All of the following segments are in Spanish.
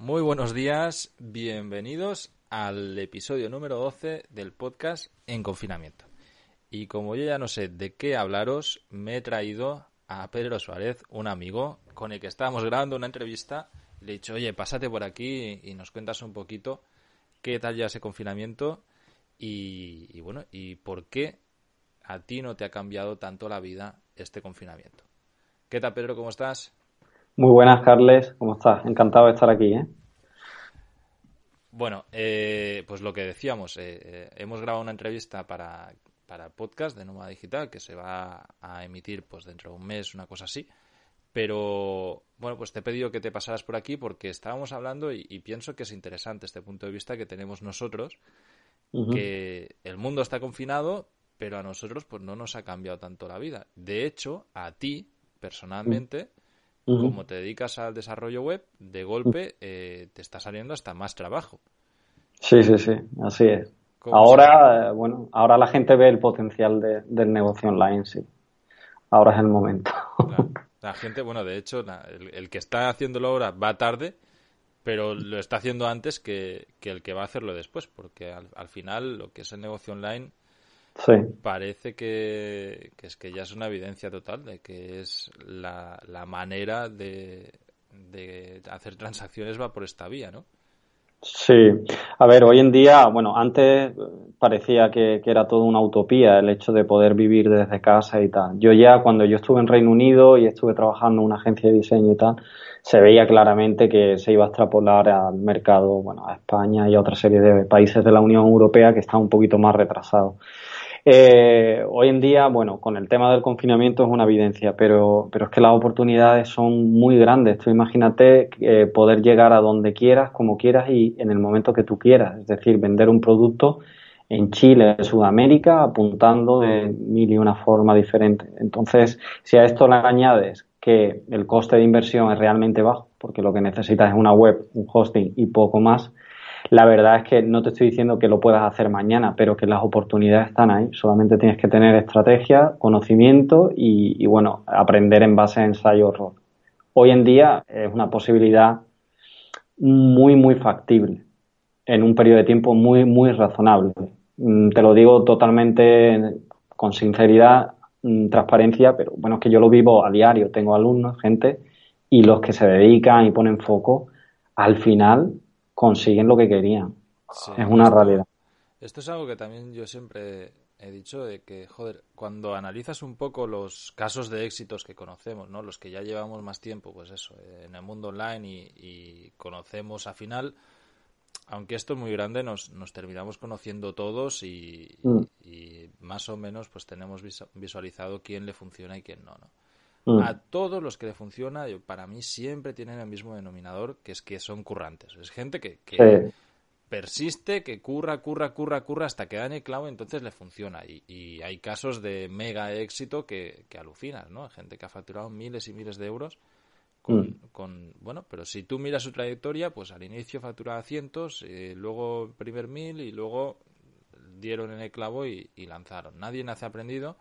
Muy buenos días, bienvenidos al episodio número 12 del podcast En Confinamiento. Y como yo ya no sé de qué hablaros, me he traído a Pedro Suárez, un amigo con el que estábamos grabando una entrevista. Le he dicho, oye, pásate por aquí y nos cuentas un poquito qué tal ya ese confinamiento y, y bueno, y por qué a ti no te ha cambiado tanto la vida este confinamiento. ¿Qué tal, Pedro? ¿Cómo estás? Muy buenas, Carles. ¿Cómo estás? Encantado de estar aquí. ¿eh? Bueno, eh, pues lo que decíamos, eh, eh, hemos grabado una entrevista para, para el podcast de Nómada Digital que se va a emitir pues dentro de un mes, una cosa así. Pero bueno, pues te he pedido que te pasaras por aquí porque estábamos hablando y, pienso que es interesante este punto de vista que tenemos nosotros, que el mundo está confinado, pero a nosotros pues no nos ha cambiado tanto la vida. De hecho, a ti, personalmente, como te dedicas al desarrollo web, de golpe eh, te está saliendo hasta más trabajo. Sí, sí, sí, así es. Ahora, eh, bueno, ahora la gente ve el potencial del negocio online, sí. Ahora es el momento. La gente, bueno, de hecho, el, que está haciéndolo ahora va tarde, pero lo está haciendo antes que, el que va a hacerlo después, porque al, final lo que es el negocio online Parece que, es que ya es una evidencia total de que es la, la manera de, de hacer transacciones va por esta vía, ¿no? Sí, a ver, hoy en día, bueno, antes parecía que, que, era todo una utopía el hecho de poder vivir desde casa y tal. Yo ya cuando yo estuve en Reino Unido y estuve trabajando en una agencia de diseño y tal, se veía claramente que se iba a extrapolar al mercado, bueno, a España y a otra serie de países de la Unión Europea que están un poquito más retrasados. Eh, hoy en día, bueno, con el tema del confinamiento es una evidencia, pero, pero es que las oportunidades son muy grandes. Tú imagínate eh, poder llegar a donde quieras, como quieras y en el momento que tú quieras. Es decir, vender un producto en Chile, en Sudamérica, apuntando de mil y una forma diferente. Entonces, si a esto le añades que el coste de inversión es realmente bajo, porque lo que necesitas es una web, un hosting y poco más, la verdad es que no te estoy diciendo que lo puedas hacer mañana, pero que las oportunidades están ahí. Solamente tienes que tener estrategia, conocimiento y, bueno, aprender en base a ensayo-error. Hoy en día es una posibilidad muy, muy factible en un periodo de tiempo muy, muy razonable. Mm, te lo digo totalmente con sinceridad, mm, transparencia, pero bueno, es que yo lo vivo a diario. Tengo alumnos, gente, y los que se dedican y ponen foco, al final consiguen lo que querían. es una realidad. Esto es algo que también yo siempre he dicho de que, joder, cuando analizas un poco los casos de éxitos que conocemos, ¿no? Los que ya llevamos más tiempo, pues eso, en el mundo online y, conocemos al final, aunque esto es muy grande, nos, nos terminamos conociendo todos y, mm. y, más o menos pues tenemos visualizado quién le funciona y quién no, ¿no? Mm. A todos los que le funciona, para mí siempre tienen el mismo denominador, que es que son currantes. Es gente que, persiste, que curra, curra, curra, curra hasta que da en el clavo, entonces le funciona. Y, hay casos de mega éxito que, que alucinas, ¿no? Gente que ha facturado miles y miles de euros con, mm. con, bueno, pero si tú miras su trayectoria, pues al inicio facturaba cientos, eh, luego primer mil y luego dieron en el clavo y, lanzaron. Nadie nace aprendido.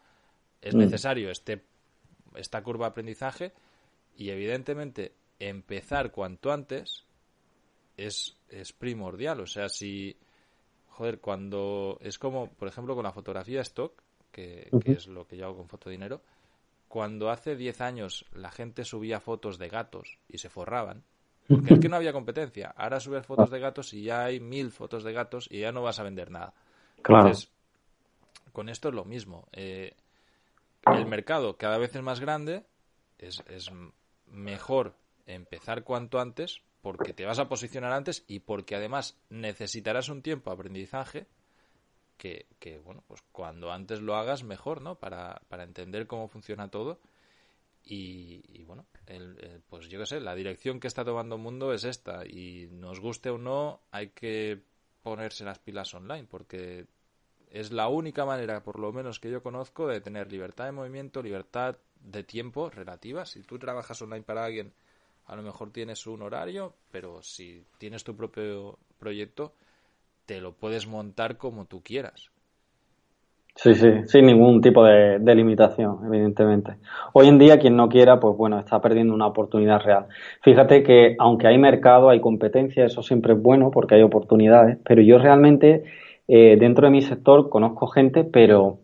Es mm. necesario este esta curva de aprendizaje y evidentemente empezar cuanto antes es, es primordial. O sea, si, joder, cuando es como, por ejemplo, con la fotografía stock, que, es lo que yo hago con Fotodinero, cuando hace 10 años la gente subía fotos de gatos y se forraban, porque es que no había competencia. Ahora subes fotos de gatos y ya hay mil fotos de gatos y ya no vas a vender nada. Entonces, con esto es lo mismo. Eh, el mercado cada vez es más grande, es, es mejor empezar cuanto antes porque te vas a posicionar antes y porque además necesitarás un tiempo de aprendizaje que, que, bueno, pues cuando antes lo hagas mejor, ¿no? Para, para entender cómo funciona todo y, bueno, el, pues yo qué sé, la dirección que está tomando el mundo es esta y nos guste o no hay que ponerse las pilas online porque es la única manera, por lo menos que yo conozco, de tener libertad de movimiento, libertad de tiempo relativa. Si tú trabajas online para alguien, a lo mejor tienes un horario, pero si tienes tu propio proyecto, te lo puedes montar como tú quieras. Sí, sí, sin ningún tipo de, limitación, evidentemente. Hoy en día, quien no quiera, pues bueno, está perdiendo una oportunidad real. Fíjate que aunque hay mercado, hay competencia, eso siempre es bueno porque hay oportunidades, pero yo realmente eh, dentro de mi sector conozco gente, pero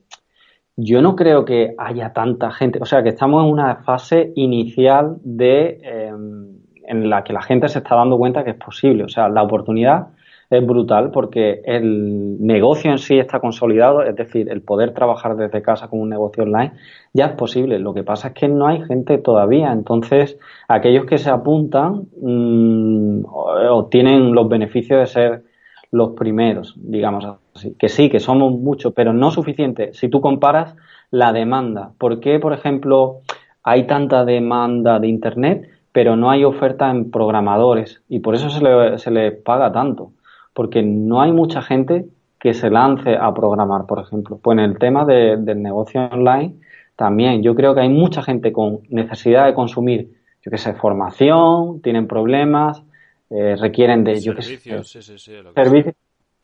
yo no creo que haya tanta gente. O sea, que estamos en una fase inicial de em, en la que la gente se está dando cuenta que es posible. O sea, la oportunidad es brutal porque el negocio en sí está consolidado, es decir, el poder trabajar desde casa con un negocio online ya es posible. Lo que pasa es que no hay gente todavía. Entonces, aquellos que se apuntan mm, obtienen los beneficios de ser los primeros, digamos así. Que sí, que somos muchos, pero no suficiente si tú comparas la demanda. ¿Por qué, por ejemplo, hay tanta demanda de Internet, pero no hay oferta en programadores? Y por eso se le, se le paga tanto porque no hay mucha gente que se lance a programar, por ejemplo. Pues en el tema del negocio online también yo creo que hay mucha gente con necesidad de consumir, yo qué sé, formación, tienen problemas, eh, requieren de, yo servicios, sí, sí, sí, servicios.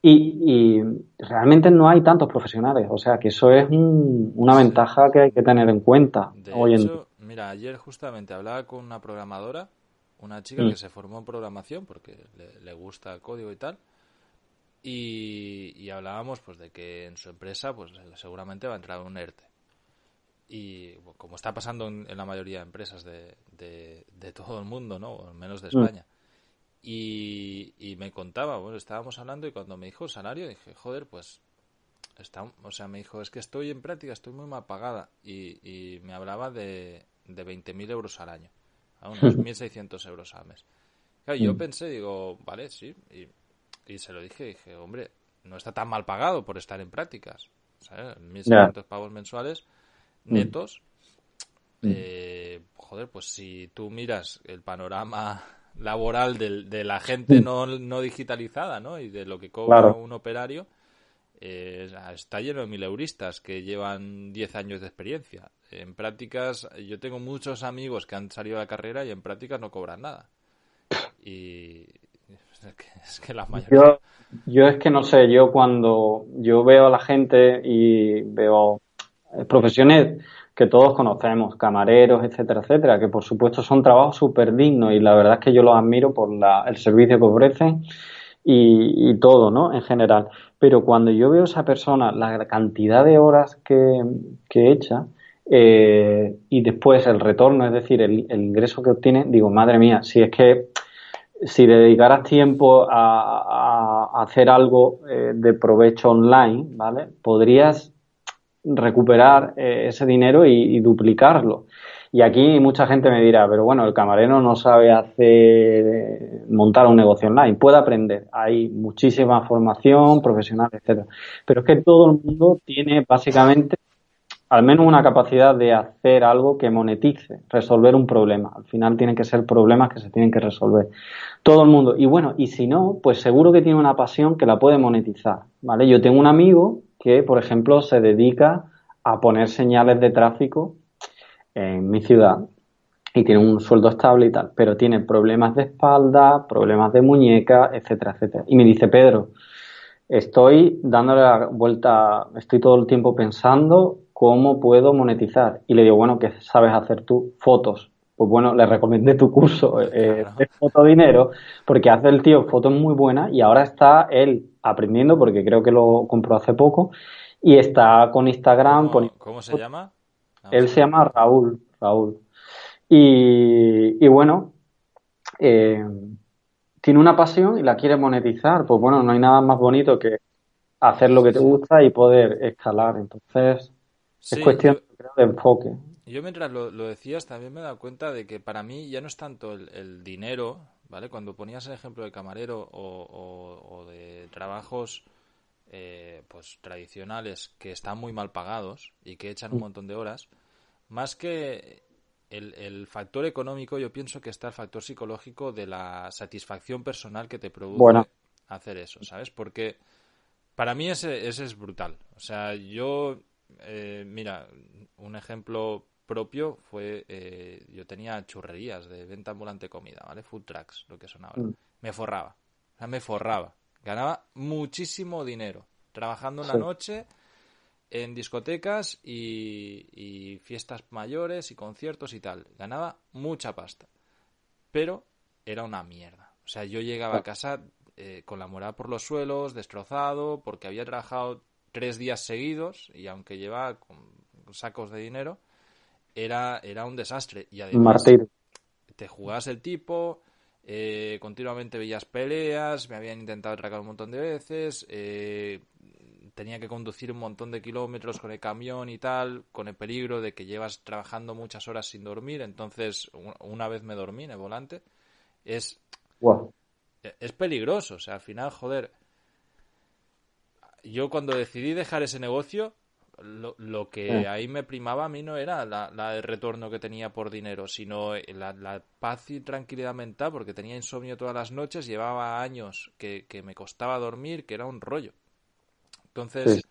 Y, realmente no hay tantos profesionales, o sea que eso es una ventaja que hay que tener en cuenta hoy en Mira, ayer justamente hablaba con una programadora, una chica mm. que se formó en programación porque le, le gusta el código y tal, y, hablábamos pues de que en su empresa pues seguramente va a entrar un ERTE. Y como está pasando en, la mayoría de empresas de, de, todo el mundo, ¿no? al menos de mm. Y, y, me contaba, bueno, estábamos hablando y cuando me dijo el salario dije, joder, pues está, o sea, me dijo, es que estoy en práctica, estoy muy mal pagada. Y, y me hablaba de, de 20.000 euros al año, a unos 1.600 euros al mes. Claro, yo mm. pensé, digo, vale, sí, y y se lo dije, dije, hombre, no está tan mal pagado por estar en prácticas. ¿sabes? 1.600 pavos mensuales mm. netos. Mm. Eh, joder, pues si tú miras el panorama laboral de, la gente no, no, digitalizada, ¿no? Y de lo que cobra un operario, eh, está lleno de mileuristas que llevan 10 años de experiencia. En prácticas, yo tengo muchos amigos que han salido de la carrera y en prácticas no cobran nada. Y, es que, la mayoría... Yo, es que no sé, yo cuando yo veo a la gente y veo eh, profesiones que todos conocemos, camareros, etcétera, etcétera, que por supuesto son trabajos súper dignos y la verdad es que yo los admiro por el servicio que ofrecen y, todo, ¿no? En general. Pero cuando yo veo a esa persona, la cantidad de horas que, que echa eh, y después el retorno, es decir, el, el ingreso que obtiene, digo, madre mía, si es que si dedicaras tiempo a, hacer algo eh, de provecho online, ¿vale? Podrías recuperar eh, ese dinero y, duplicarlo. Y aquí mucha gente me dirá, pero bueno, el camarero no sabe hacer, montar un negocio online, puede aprender. Hay muchísima formación profesional, etcétera. Pero es que todo el mundo tiene básicamente al menos una capacidad de hacer algo que monetice, resolver un problema. Al final tienen que ser problemas que se tienen que resolver. Todo el mundo. Y bueno, y si no, pues seguro que tiene una pasión que la puede monetizar. ¿Vale? Yo tengo un amigo que, por ejemplo, se dedica a poner señales de tráfico en mi ciudad y tiene un sueldo estable y tal, pero tiene problemas de espalda, problemas de muñeca, etcétera, etcétera. Y me dice, Pedro, estoy dándole la vuelta, estoy todo el tiempo pensando ¿cómo puedo monetizar? Y le digo, bueno, ¿qué sabes hacer tú? Fotos. Pues bueno, le recomendé tu curso eh, de fotodinero, porque hace el tío fotos muy buenas y ahora está él aprendiendo, porque creo que lo compró hace poco, y está con Instagram. ¿Cómo, se llama? él se llama Raúl. Raúl. Y, bueno, eh, tiene una pasión y la quiere monetizar. Pues bueno, no hay nada más bonito que hacer lo que te gusta y poder escalar. Entonces, es cuestión de enfoque. Yo mientras lo, decías también me he dado cuenta de que para mí ya no es tanto el, dinero, ¿vale? Cuando ponías el ejemplo de camarero o, de trabajos eh, pues tradicionales que están muy mal pagados y que echan un mm. montón de horas, más que el, factor económico, yo pienso que está el factor psicológico de la satisfacción personal que te produce hacer eso, ¿sabes? Porque para mí ese, ese es brutal. O sea, yo eh, mira, un ejemplo propio fue, eh, yo tenía churrerías de venta ambulante comida, ¿vale? Food trucks, lo que son ahora. Mm. Me forraba, o sea, me forraba. Ganaba muchísimo dinero, trabajando en la noche en discotecas y, fiestas mayores y conciertos y tal. Ganaba mucha pasta. Pero era una mierda. O sea, yo llegaba a casa eh, con la moral por los suelos, destrozado, porque había trabajado tres días seguidos y aunque llevaba con sacos de dinero, era, era un desastre. Y además, te jugabas el tipo, eh, continuamente veías peleas, me habían intentado atracar un montón de veces, eh, tenía que conducir un montón de kilómetros con el camión y tal, con el peligro de que llevas trabajando muchas horas sin dormir, entonces una vez me dormí en el volante, es, es peligroso, o sea, al final, joder, yo cuando decidí dejar ese negocio, lo, lo que ahí me primaba a mí no era la, el retorno que tenía por dinero, sino la, paz y tranquilidad mental, porque tenía insomnio todas las noches, llevaba años que, me costaba dormir, que era un rollo. Entonces,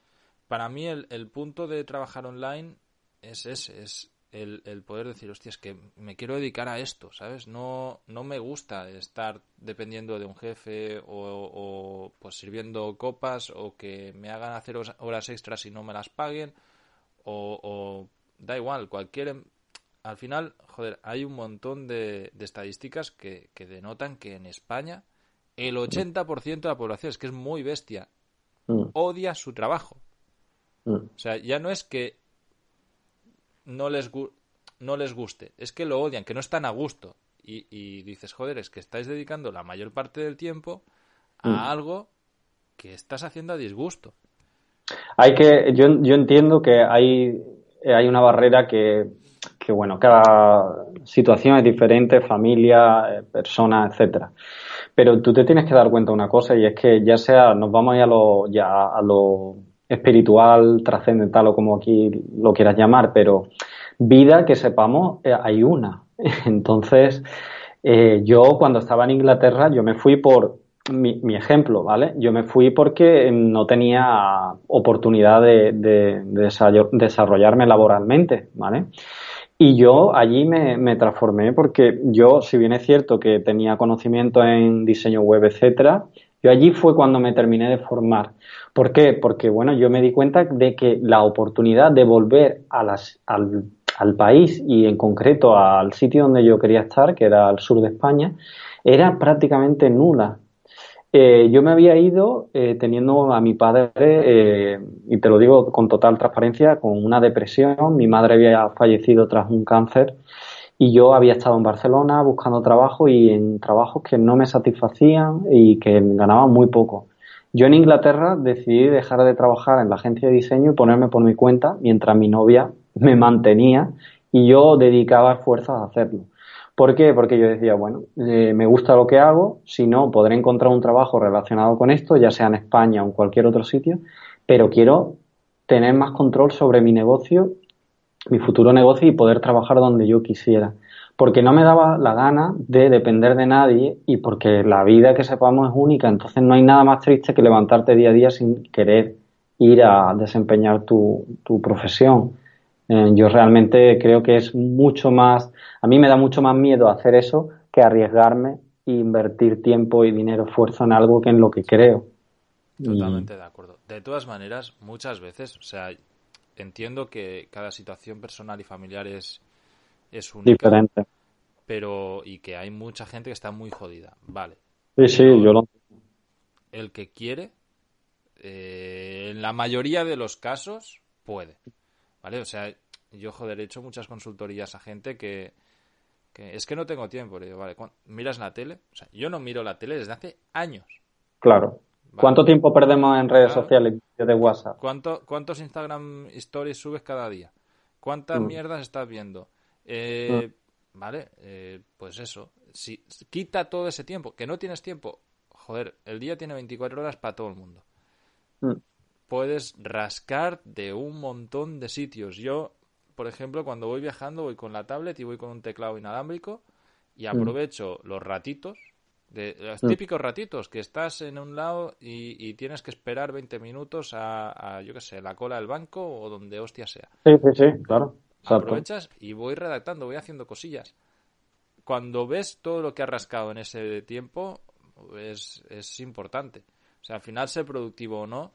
para mí el, el, punto de trabajar online es ese, es el, el, poder decir, hostia, es que me quiero dedicar a esto, ¿sabes? No, no me gusta estar dependiendo de un jefe o, o, pues sirviendo copas o que me hagan hacer horas extras y no me las paguen o, o da igual, cualquier... Em, al final, joder, hay un montón de, de estadísticas que, que, denotan que en España el 80% de la población, es que es muy bestia, mm. odia su trabajo. Mm. O sea, ya no es que no les, no les guste, es que lo odian, que no están a gusto. Y, dices, joder, es que estáis dedicando la mayor parte del tiempo a mm. algo que estás haciendo a disgusto. Hay que, yo, yo entiendo que hay, hay una barrera que, que, bueno, cada situación es diferente, familia, eh, persona, etcétera. Pero tú te tienes que dar cuenta de una cosa y es que ya sea, nos vamos a lo, ya a lo espiritual, trascendental o como aquí lo quieras llamar, pero vida que sepamos eh, hay una. Entonces, eh, yo cuando estaba en Inglaterra, yo me fui por mi, ejemplo, ¿vale? Yo me fui porque no tenía oportunidad de, de, desarrollarme laboralmente, ¿vale? Y yo allí me, me, transformé porque yo, si bien es cierto que tenía conocimiento en diseño web, etcétera, yo allí fue cuando me terminé de formar. ¿Por qué? Porque, bueno, yo me di cuenta de que la oportunidad de volver a las, al, al país y en concreto al sitio donde yo quería estar, que era al sur de España, era prácticamente nula. Eh, yo me había ido eh, teniendo a mi padre, eh, y te lo digo con total transparencia, con una depresión. Mi madre había fallecido tras un cáncer y yo había estado en Barcelona buscando trabajo y en trabajos que no me satisfacían y que ganaba muy poco. Yo en Inglaterra decidí dejar de trabajar en la agencia de diseño y ponerme por mi cuenta mientras mi novia me mantenía y yo dedicaba fuerzas a hacerlo. ¿Por qué? Porque yo decía, bueno, eh, me gusta lo que hago, si no, podré encontrar un trabajo relacionado con esto, ya sea en España o en cualquier otro sitio, pero quiero tener más control sobre mi negocio mi futuro negocio y poder trabajar donde yo quisiera. Porque no me daba la gana de depender de nadie y porque la vida que sepamos es única. Entonces no hay nada más triste que levantarte día a día sin querer ir a desempeñar tu, tu profesión. Eh, yo realmente creo que es mucho más, a mí me da mucho más miedo hacer eso que arriesgarme e invertir tiempo y dinero, esfuerzo en algo que en lo que creo. Totalmente de acuerdo. De todas maneras, muchas veces, o sea, entiendo que cada situación personal y familiar es, es única. Diferente. Pero, y que hay mucha gente que está muy jodida, vale. Sí, sí, yo lo El que quiere, eh, en la mayoría de los casos, puede. ¿Vale? O sea, yo, joder, he hecho muchas consultorías a gente que, que es que no tengo tiempo. Le digo, vale, ¿miras la tele? O sea, yo no miro la tele desde hace años. Claro. ¿Cuánto tiempo perdemos en redes sociales de WhatsApp? ¿Cuánto, ¿Cuántos Instagram Stories subes cada día? ¿Cuántas mm. mierdas estás viendo? Eh, mm. Vale, eh, pues eso. Si, quita todo ese tiempo, que no tienes tiempo. Joder, el día tiene 24 horas para todo el mundo. Mm. Puedes rascar de un montón de sitios. Yo, por ejemplo, cuando voy viajando, voy con la tablet y voy con un teclado inalámbrico y aprovecho los ratitos de los mm. típicos ratitos que estás en un lado y, tienes que esperar 20 minutos a, yo qué sé, la cola del banco o donde hostia sea. Sí, sí, sí, claro. Aprovechas y voy redactando, voy haciendo cosillas. Cuando ves todo lo que has rascado en ese tiempo, es, es importante. O sea, al final, ser productivo o no,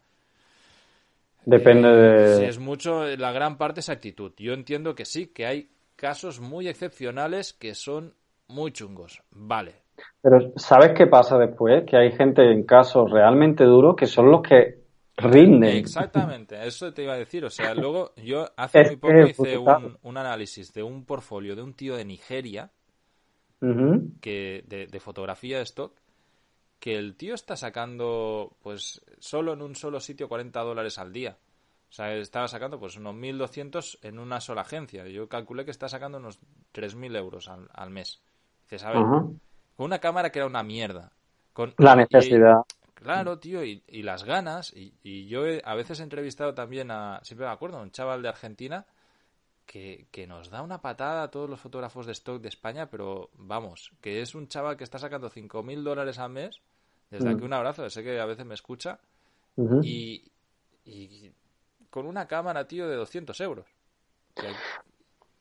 Depende de... Si es mucho, la gran parte es actitud. Yo entiendo que sí, que hay casos muy excepcionales que son muy chungos. Vale. Pero ¿sabes qué pasa después? Que hay gente en casos realmente duros que son los que rinden. Exactamente, eso te iba a decir. O sea, luego yo hace muy poco hice un, análisis de un portfolio de un tío de Nigeria que de, de, fotografía de stock que el tío está sacando pues solo en un solo sitio 40 dólares al día. O sea, estaba sacando pues unos 1.200 en una sola agencia. Yo calculé que está sacando unos 3.000 euros al, mes. Dices, a ver, con una cámara que era una mierda. Con, La necesidad. claro, tío, y, las ganas. Y, yo a veces he entrevistado también a, siempre me acuerdo, a un chaval de Argentina que, que, nos da una patada a todos los fotógrafos de stock de España, pero vamos, que es un chaval que está sacando 5.000 dólares al mes. Desde aquí un abrazo, sé que a veces me escucha. y, y con una cámara, tío, de 200 euros.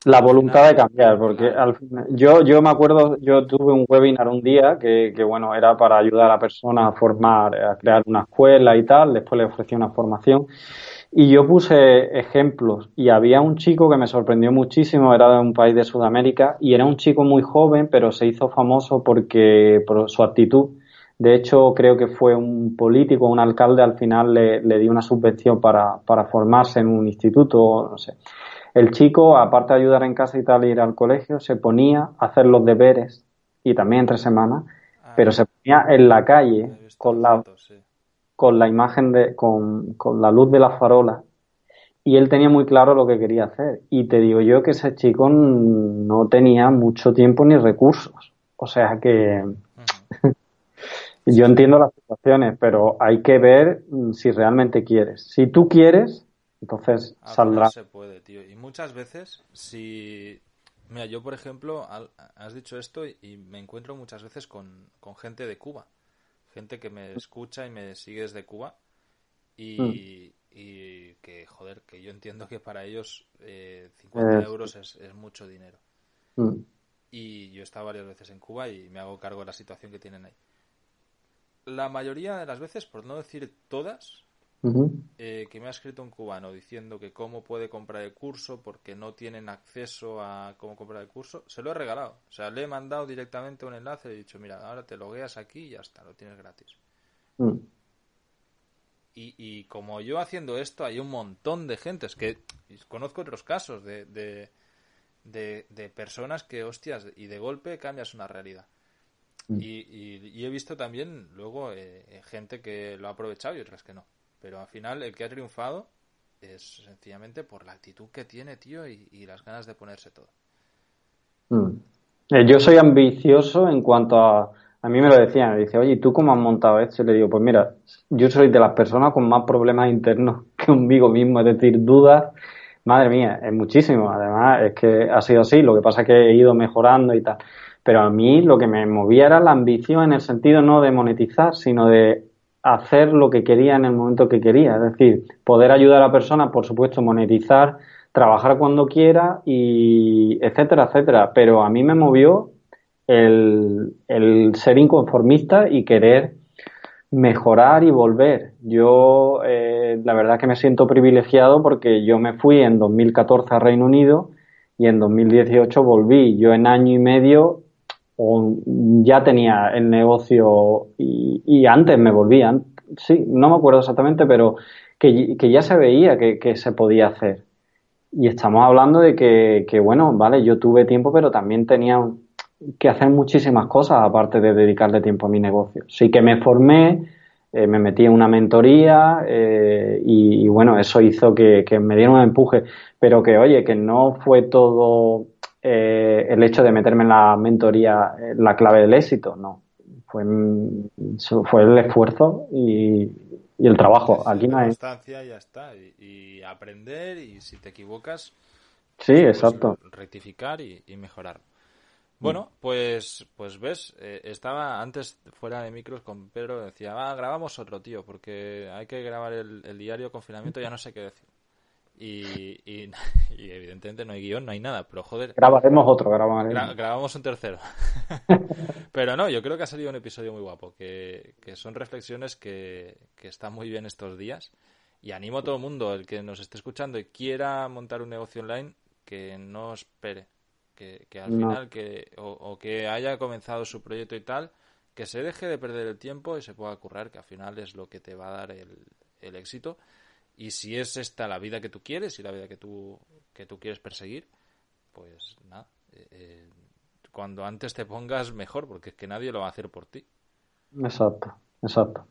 La voluntad de cambiar, porque al yo, yo me acuerdo, yo tuve un webinar un día que, que, bueno, era para ayudar a la persona a formar, a crear una escuela y tal, después le ofrecí una formación y yo puse ejemplos y había un chico que me sorprendió muchísimo, era de un país de Sudamérica y era un chico muy joven, pero se hizo famoso porque por su actitud. De hecho, creo que fue un político, un alcalde, al final le, le dio una subvención para, para formarse en un instituto, no sé. El chico, aparte de ayudar en casa y tal, ir al colegio, se ponía a hacer los deberes y también entre semanas, ah. pero se ponía en la calle con la, con la imagen de, con, con la luz de la farola y él tenía muy claro lo que quería hacer. Y te digo yo que ese chico no tenía mucho tiempo ni recursos. O sea que yo entiendo las situaciones, pero hay que ver mm, si realmente quieres. Si tú quieres, entonces saldrá. se puede, tío. Y muchas veces, si. Mira, yo, por ejemplo, has dicho esto y me encuentro muchas veces con, gente de Cuba. Gente que me escucha y me sigue desde Cuba. Y, mm. y que, joder, que yo entiendo que para ellos eh, 50 euros es, es, mucho dinero. Mm. Y yo he estado varias veces en Cuba y me hago cargo de la situación que tienen ahí la mayoría de las veces, por no decir todas, eh, que me ha escrito un cubano diciendo que cómo puede comprar el curso porque no tienen acceso a cómo comprar el curso, se lo he regalado. O sea, le he mandado directamente un enlace y he dicho, mira, ahora te logueas aquí y ya está, lo tienes gratis. Mm. Y, y, como yo haciendo esto, hay un montón de gentes que conozco otros casos de, de, de personas que, hostias, y de golpe cambias una realidad. Mm. Y, he visto también luego eh, gente que lo ha aprovechado y otras que no. Pero al final el que ha triunfado es sencillamente por la actitud que tiene, tío, y, las ganas de ponerse todo. Mm. Eh, yo soy ambicioso en cuanto a... A mí me lo decían, me dice, oye, ¿tú cómo has montado esto? Y le digo, pues mira, yo soy de las personas con más problemas internos que conmigo mismo, es decir, dudas, madre mía, es muchísimo. Además, es que ha sido así, lo que pasa es que he ido mejorando y tal. Pero a mí lo que me movía era la ambición en el sentido no de monetizar, sino de hacer lo que quería en el momento que quería. Es decir, poder ayudar a personas, por supuesto, monetizar, trabajar cuando quiera y etcétera, etcétera. Pero a mí me movió el, ser inconformista y querer mejorar y volver. Yo, eh, la verdad que me siento privilegiado porque yo me fui en 2014 a Reino Unido y en 2018 volví. Yo en año y medio o ya tenía el negocio y, antes me volvían, sí, no me acuerdo exactamente, pero que, ya se veía que, se podía hacer. Y estamos hablando de que, que, bueno, vale, yo tuve tiempo, pero también tenía que hacer muchísimas cosas aparte de dedicarle tiempo a mi negocio. Sí que me formé, eh, me metí en una mentoría eh, y, y, bueno, eso hizo que, que me diera un empuje, pero que oye, que no fue todo eh, el hecho de meterme en la mentoría eh, la clave del éxito, no. Fue, fue el esfuerzo y, el trabajo. Aquí no hay. Constancia ya está. Y, aprender y si te equivocas. Sí, pues, exacto. rectificar y, mejorar. Bueno, pues, pues ves, eh, estaba antes fuera de micros con Pedro, decía, ah, grabamos otro, tío, porque hay que grabar el, el diario confinamiento, ya no sé qué decir. Y, y, evidentemente no hay guion, no hay nada, pero joder. Grabaremos otro, grabaremos. grabamos un tercero. pero no, yo creo que ha salido un episodio muy guapo, que, que son reflexiones que, que están muy bien estos días Y animo a todo el mundo, el que nos esté escuchando y quiera montar un negocio online, que no espere. Que, al final, que o, que haya comenzado su proyecto y tal, que se deje de perder el tiempo y se pueda currar, que al final es lo que te va a dar el, el éxito. Y si es esta la vida que tú quieres y la vida que tú, que tú quieres perseguir, pues nada, eh, eh, cuando antes te pongas mejor, porque es que nadie lo va a hacer por ti. Exacto, exacto.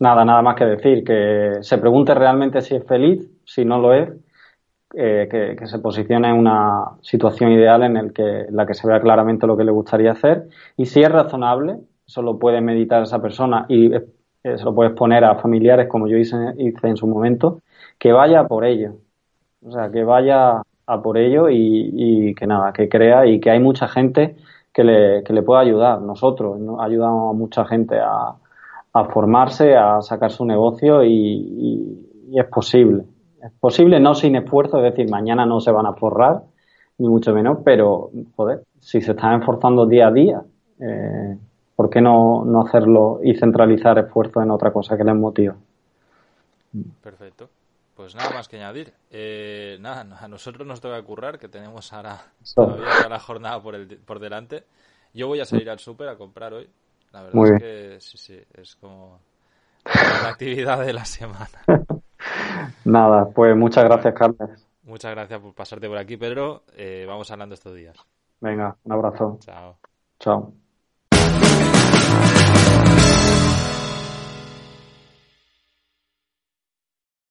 Nada, nada más que decir, que se pregunte realmente si es feliz, si no lo es, eh, que, se posicione en una situación ideal en, el que, la que se vea claramente lo que le gustaría hacer y si es razonable, eso lo puede meditar esa persona y se lo puedes poner a familiares como yo hice, hice en su momento, que vaya por ello. O sea, que vaya a por ello y, que nada, que crea y que hay mucha gente que le, que le pueda ayudar. Nosotros ¿no? ayudamos a mucha gente a, a formarse, a sacar su negocio y, es posible. Es posible no sin esfuerzo, es decir, mañana no se van a forrar, ni mucho menos, pero joder, si se están esforzando día a día, eh, ¿por qué no, no hacerlo y centralizar esfuerzo en otra cosa que les motiva? Perfecto. Pues nada más que añadir. Eh, nada, a nosotros nos toca currar, que tenemos ahora todavía la jornada por, el, por delante. Yo voy a salir al súper a comprar hoy. La verdad es que sí, sí, es como la actividad de la semana. nada, pues muchas gracias, Carlos. Muchas gracias por pasarte por aquí, Pedro. Eh, vamos hablando estos días. Venga, un abrazo. Chao. Chao.